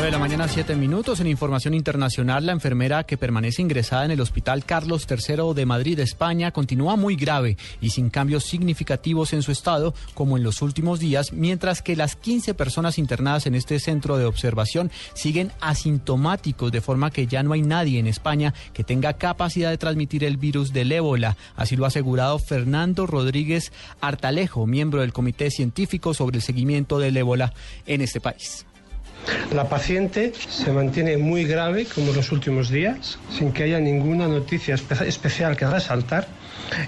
9 de la mañana, 7 minutos. En información internacional, la enfermera que permanece ingresada en el Hospital Carlos III de Madrid, España, continúa muy grave y sin cambios significativos en su estado, como en los últimos días, mientras que las 15 personas internadas en este centro de observación siguen asintomáticos, de forma que ya no hay nadie en España que tenga capacidad de transmitir el virus del ébola. Así lo ha asegurado Fernando Rodríguez Artalejo, miembro del Comité Científico sobre el Seguimiento del ébola en este país. La paciente se mantiene muy grave como los últimos días, sin que haya ninguna noticia espe especial que resaltar.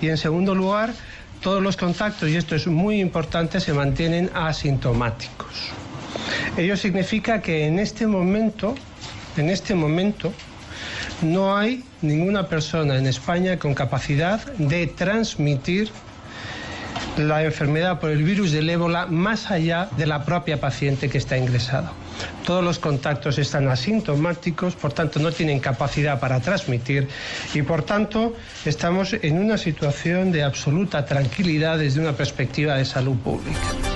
Y en segundo lugar, todos los contactos, y esto es muy importante, se mantienen asintomáticos. Ello significa que en este momento, en este momento, no hay ninguna persona en España con capacidad de transmitir la enfermedad por el virus del ébola más allá de la propia paciente que está ingresada. Todos los contactos están asintomáticos, por tanto no tienen capacidad para transmitir y por tanto estamos en una situación de absoluta tranquilidad desde una perspectiva de salud pública.